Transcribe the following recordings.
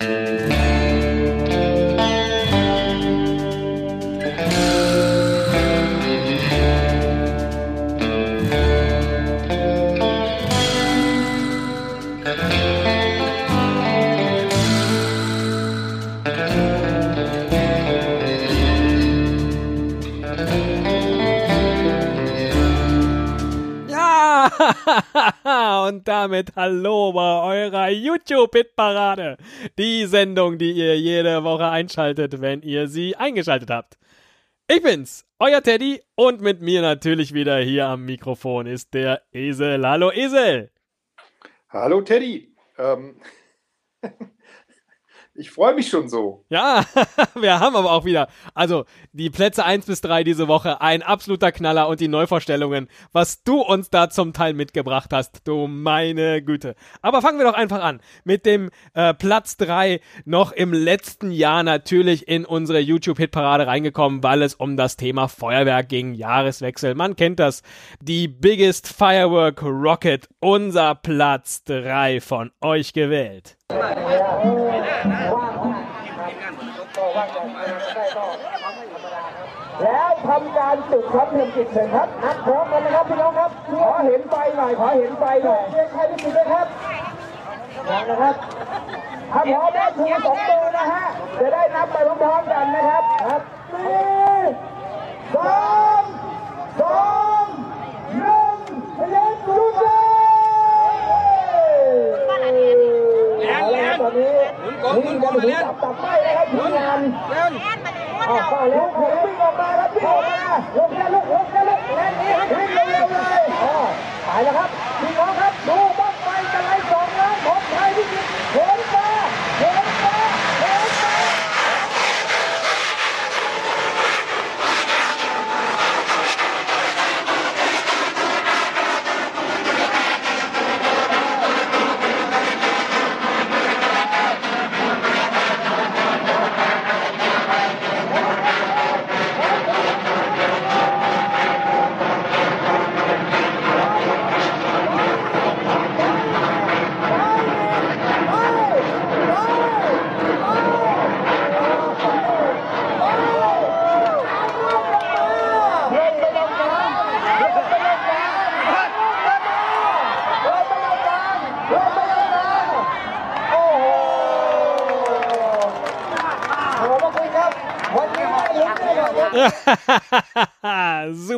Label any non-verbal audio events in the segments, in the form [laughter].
[laughs] und damit hallo bei eurer YouTube-Hitparade. Die Sendung, die ihr jede Woche einschaltet, wenn ihr sie eingeschaltet habt. Ich bin's, euer Teddy und mit mir natürlich wieder hier am Mikrofon ist der Esel. Hallo Esel. Hallo Teddy. Ähm, [laughs] Ich freue mich schon so. Ja, [laughs] wir haben aber auch wieder, also die Plätze 1 bis 3 diese Woche, ein absoluter Knaller und die Neuvorstellungen, was du uns da zum Teil mitgebracht hast, du meine Güte. Aber fangen wir doch einfach an mit dem äh, Platz 3 noch im letzten Jahr natürlich in unsere YouTube-Hitparade reingekommen, weil es um das Thema Feuerwerk ging, Jahreswechsel. Man kennt das. Die Biggest Firework Rocket, unser Platz 3 von euch gewählt. Ja. [laughs] แล้วทำการจุดครับเห็นจิตเห็นครับนับพร้อมกันนะครับพี่น้องครับ ขอเห็นไฟหน่อยขอเห็นไฟหน่อยเรียนใครที่จุดเลยครับนะครับถ้าพร้อมแล้วชูสองมือนะฮะจะได้นับไปพร้อมๆกันนะครับครับสี่สามสองหนึ่งเล่นจุดเลยแรงตอนนี้ หมุนกลมหมุนจับตับไม่นะครับทีมงานอ้าวเข้าแล้ววิ่งออกมาครับวิ่งออกมาลงแล้วลุกลงแล้วลุกแรงนี้วิ่งเร็วๆเลยอ๋อตายแล้วครับพี่น้องครับ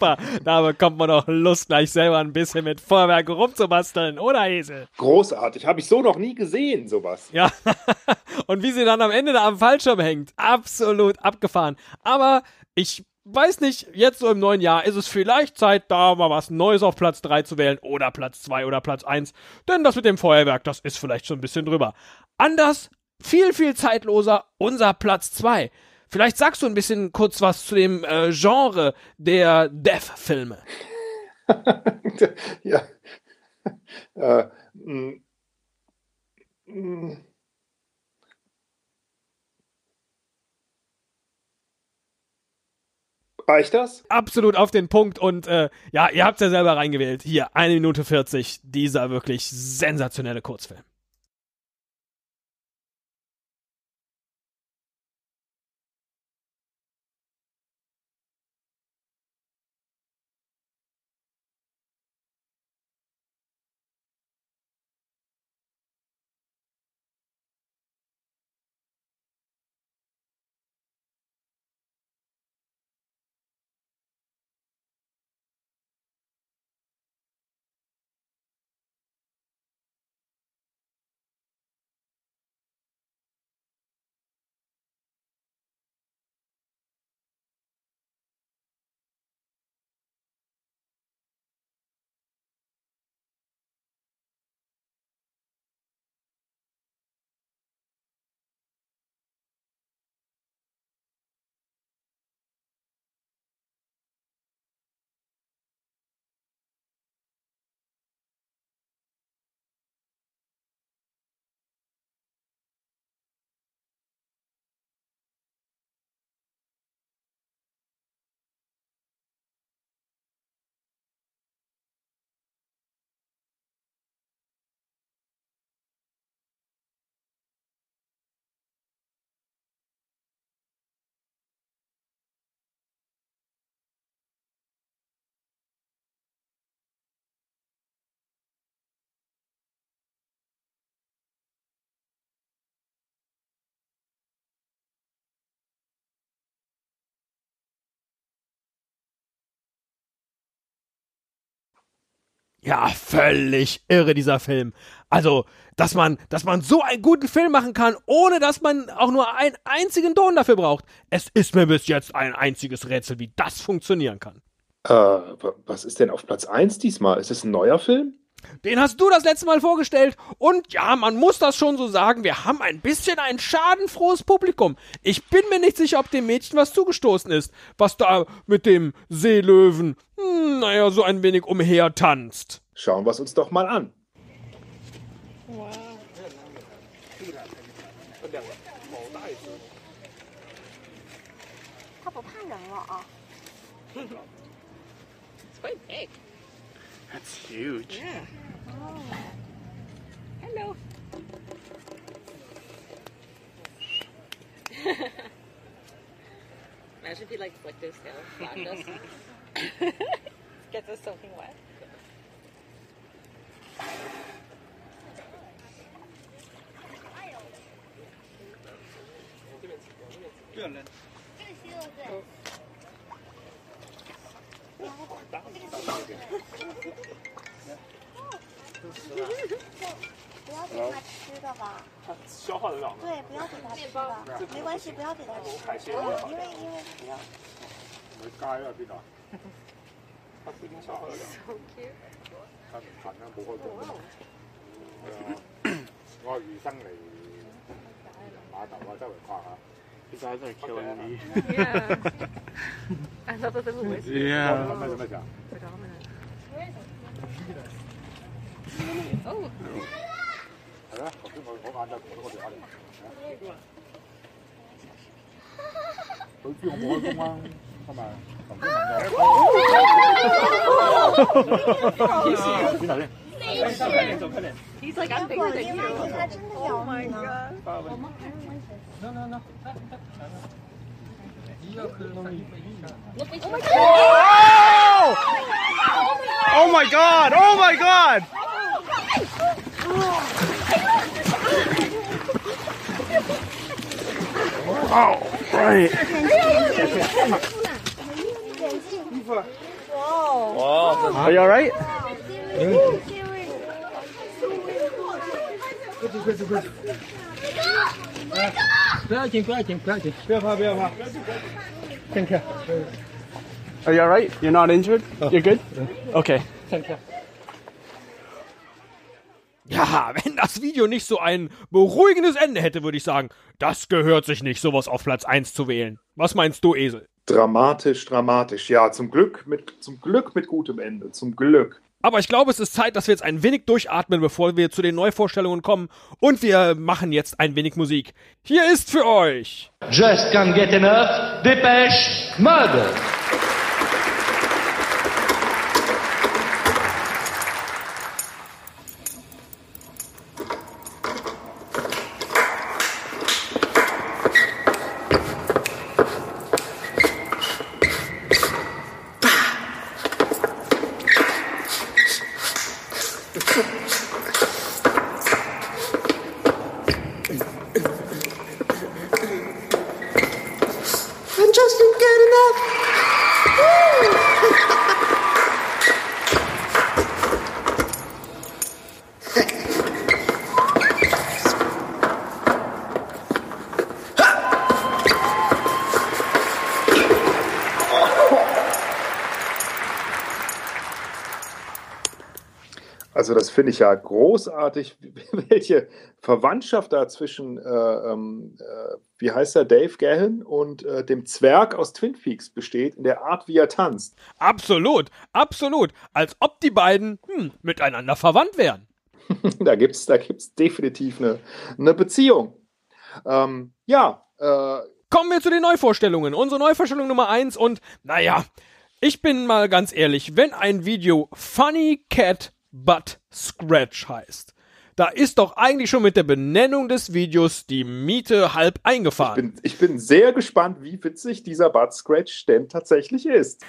Super, da bekommt man doch Lust, gleich selber ein bisschen mit Feuerwerk rumzubasteln, oder Esel? Großartig, habe ich so noch nie gesehen, sowas. Ja, [laughs] und wie sie dann am Ende da am Fallschirm hängt, absolut abgefahren. Aber ich weiß nicht, jetzt so im neuen Jahr ist es vielleicht Zeit, da mal was Neues auf Platz 3 zu wählen oder Platz 2 oder Platz 1, denn das mit dem Feuerwerk, das ist vielleicht schon ein bisschen drüber. Anders, viel, viel zeitloser, unser Platz 2. Vielleicht sagst du ein bisschen kurz was zu dem äh, Genre der Death-Filme. [laughs] ja. Äh, mh, mh. Reicht das? Absolut auf den Punkt und äh, ja, ihr habt ja selber reingewählt. Hier, eine Minute 40, dieser wirklich sensationelle Kurzfilm. Ja, völlig irre, dieser Film. Also, dass man, dass man so einen guten Film machen kann, ohne dass man auch nur einen einzigen Ton dafür braucht. Es ist mir bis jetzt ein einziges Rätsel, wie das funktionieren kann. Äh, wa- was ist denn auf Platz 1 diesmal? Ist es ein neuer Film? Den hast du das letzte Mal vorgestellt. Und ja, man muss das schon so sagen, wir haben ein bisschen ein schadenfrohes Publikum. Ich bin mir nicht sicher, ob dem Mädchen was zugestoßen ist, was da mit dem Seelöwen, hm, naja, so ein wenig umher tanzt. Schauen wir es uns doch mal an. 他 That's huge. Yeah. Oh. Hello. [laughs] Imagine if he like flicked his tail flapped us. Gets us soaking wet. 吃的吧？消化得了吗？对，不要给他吃的，没关系，不要给他吃。海鲜因为因为不要。佢街啊邊度？北邊消化得了。[laughs] So cute. 太唔近啦，冇開工啊。係啊，我係魚生嚟碼頭啊，周圍逛下。These guys are killing me. Yeah. I love the little whiskey. 做 Yeah. 咩做咩事啊？Predominant. Oh, 系啊，头先我我晏昼同我个电话嚟。佢知我冇开工啊，系咪？头先问我。边头先？ he's like, I'm 如 bigger 果 than 因为 you. 他真的咬你呢？ Oh my god! Oh my god! all right. Wow. Are you all right? Are you all right? You're not injured? You're good? Okay. Thank you. Ja, wenn das Video nicht so ein beruhigendes Ende hätte, würde ich sagen, das gehört sich nicht, sowas auf Platz 1 zu wählen. Was meinst du, Esel? Dramatisch, dramatisch. Ja, zum Glück mit, zum Glück mit gutem Ende. Zum Glück. Aber ich glaube, es ist Zeit, dass wir jetzt ein wenig durchatmen, bevor wir zu den Neuvorstellungen kommen. Und wir machen jetzt ein wenig Musik. Hier ist für euch Just can't get enough. Dépêche Mode. Also das finde ich ja großartig, [laughs] welche Verwandtschaft da zwischen, äh, ähm, äh, wie heißt er, Dave Gahan und äh, dem Zwerg aus Twin Peaks besteht, in der Art, wie er tanzt. absolut, absolut, als ob die beiden hm, miteinander verwandt wären. [laughs] da gibt es da gibt's definitiv eine, eine Beziehung. Ähm, ja, äh, Kommen wir zu den Neuvorstellungen. Unsere Neuvorstellung Nummer 1 und, naja, ich bin mal ganz ehrlich, wenn ein Video Funny Cat Butt Scratch heißt, da ist doch eigentlich schon mit der Benennung des Videos die Miete halb ich, eingefahren. bin, ich bin sehr gespannt, wie witzig dieser Butt Scratch denn tatsächlich ist.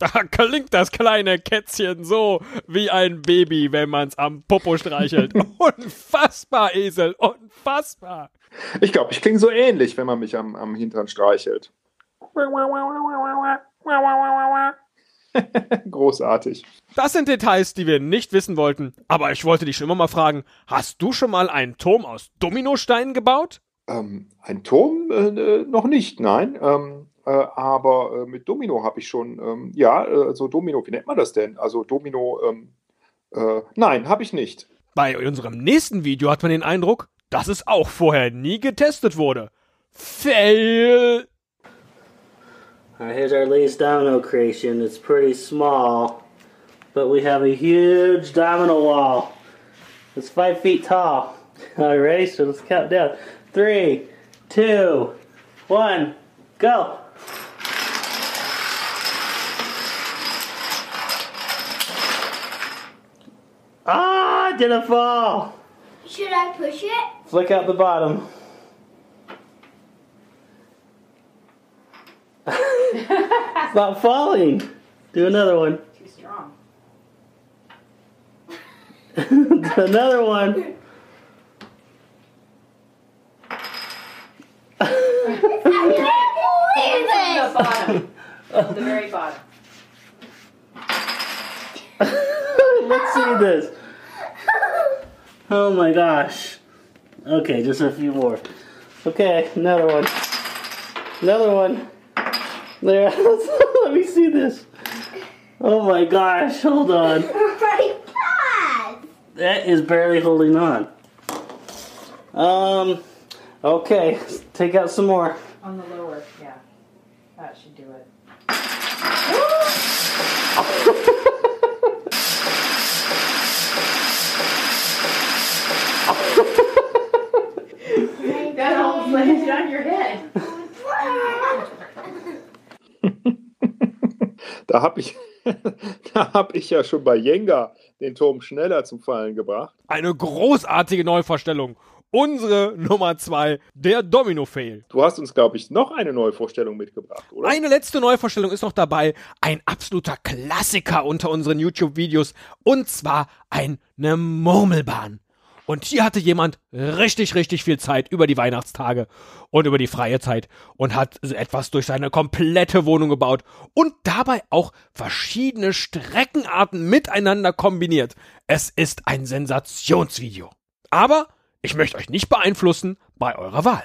Da klingt das kleine Kätzchen so wie ein Baby, wenn man's am Popo streichelt. [laughs] unfassbar, Esel, unfassbar. Ich glaube, ich klinge so ähnlich, wenn man mich am, am Hintern streichelt. [laughs] Großartig. Das sind Details, die wir nicht wissen wollten. Aber ich wollte dich schon immer mal fragen, hast du schon mal einen Turm aus Dominosteinen gebaut? Ähm, ein Turm äh, äh, noch nicht, nein. Ähm, äh, aber äh, mit Domino habe ich schon, ähm, ja, äh, so Domino, wie nennt man das denn? Also Domino, ähm, äh, nein, habe ich nicht. Bei unserem nächsten Video hat man den Eindruck, dass es auch vorher nie getestet wurde. Fail! Alright, here's our latest domino creation. It's pretty small, but we have a huge domino wall. It's five feet tall. [laughs] Alright, ready? So let's count down. Three, two, one, go! Ah, didn't fall! Should I push it? Flick out the bottom. it's not falling. Do another one. Too strong. [laughs] Another one. I can't believe The bottom. the very bottom. [laughs] Let's see this. Oh my gosh. Okay, just a few more. Okay, another one. Another one. There. [laughs] Let me see this. Oh my gosh, hold on. Oh my god! That is barely holding on. Um, okay, take out some more. On the lower, yeah. That should do it. [laughs] on your head. [laughs] Da habe ich, [laughs] da hab ich ja schon bei Jenga den Turm schneller zum Fallen gebracht. Eine großartige Neuvorstellung. Unsere Nummer zwei, der Domino-Fail. Du hast uns, glaube ich, noch eine neue Vorstellung mitgebracht, oder? Eine letzte Neuvorstellung ist noch dabei. Ein absoluter Klassiker unter unseren YouTube-Videos. Und zwar eine Murmelbahn. Und hier hatte jemand richtig, richtig viel Zeit über die Weihnachtstage und über die freie Zeit und hat etwas durch seine komplette Wohnung gebaut und dabei auch verschiedene Streckenarten miteinander kombiniert. Es ist ein Sensationsvideo. Aber ich möchte euch nicht beeinflussen bei eurer Wahl.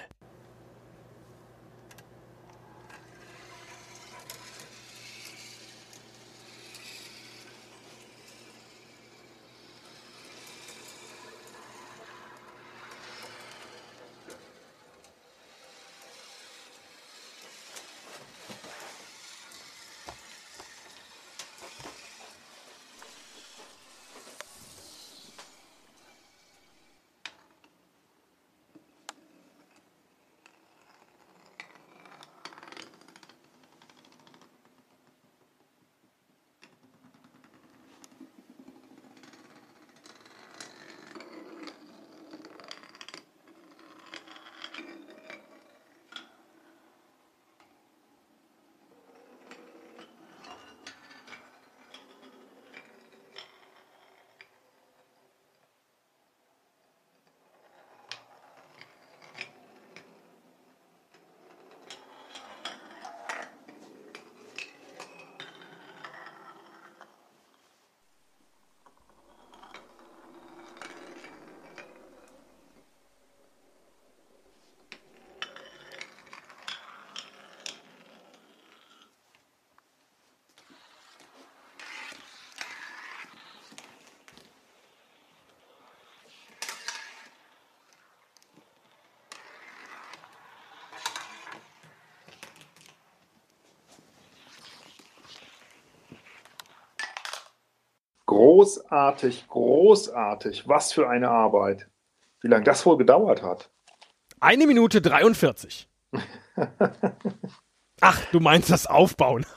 Großartig, großartig. Was für eine Arbeit. Wie lange das wohl gedauert hat. Eine Minute 43. [laughs] Ach, du meinst das Aufbauen.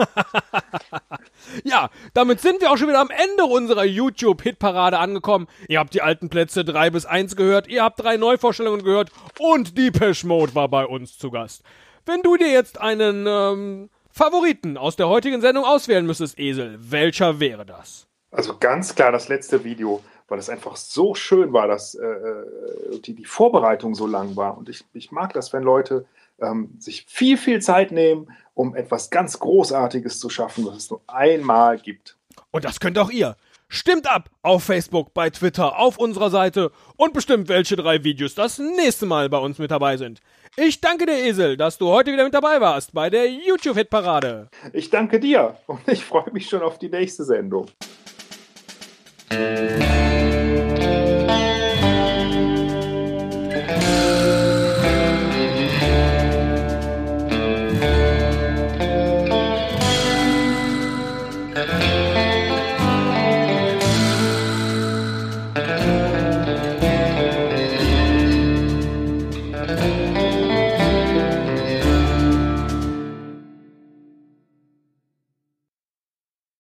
[laughs] ja, damit sind wir auch schon wieder am Ende unserer YouTube-Hitparade angekommen. Ihr habt die alten Plätze 3 bis 1 gehört, ihr habt drei Neuvorstellungen gehört und Depeche Mode war bei uns zu Gast. Wenn du dir jetzt einen ähm, Favoriten aus der heutigen Sendung auswählen müsstest, Esel, welcher wäre das? Also ganz klar das letzte Video, weil es einfach so schön war, dass äh, äh, die, die Vorbereitung so lang war. Und ich, ich mag das, wenn Leute ähm, sich viel, viel Zeit nehmen, um etwas ganz Großartiges zu schaffen, was es nur einmal gibt. Und das könnt auch ihr. Stimmt ab auf Facebook, bei Twitter, auf unserer Seite und bestimmt, welche drei Videos das nächste Mal bei uns mit dabei sind. Ich danke dir, Esel, dass du heute wieder mit dabei warst bei der YouTube-Hit-Parade. Ich danke dir und ich freue mich schon auf die nächste Sendung. Thank you.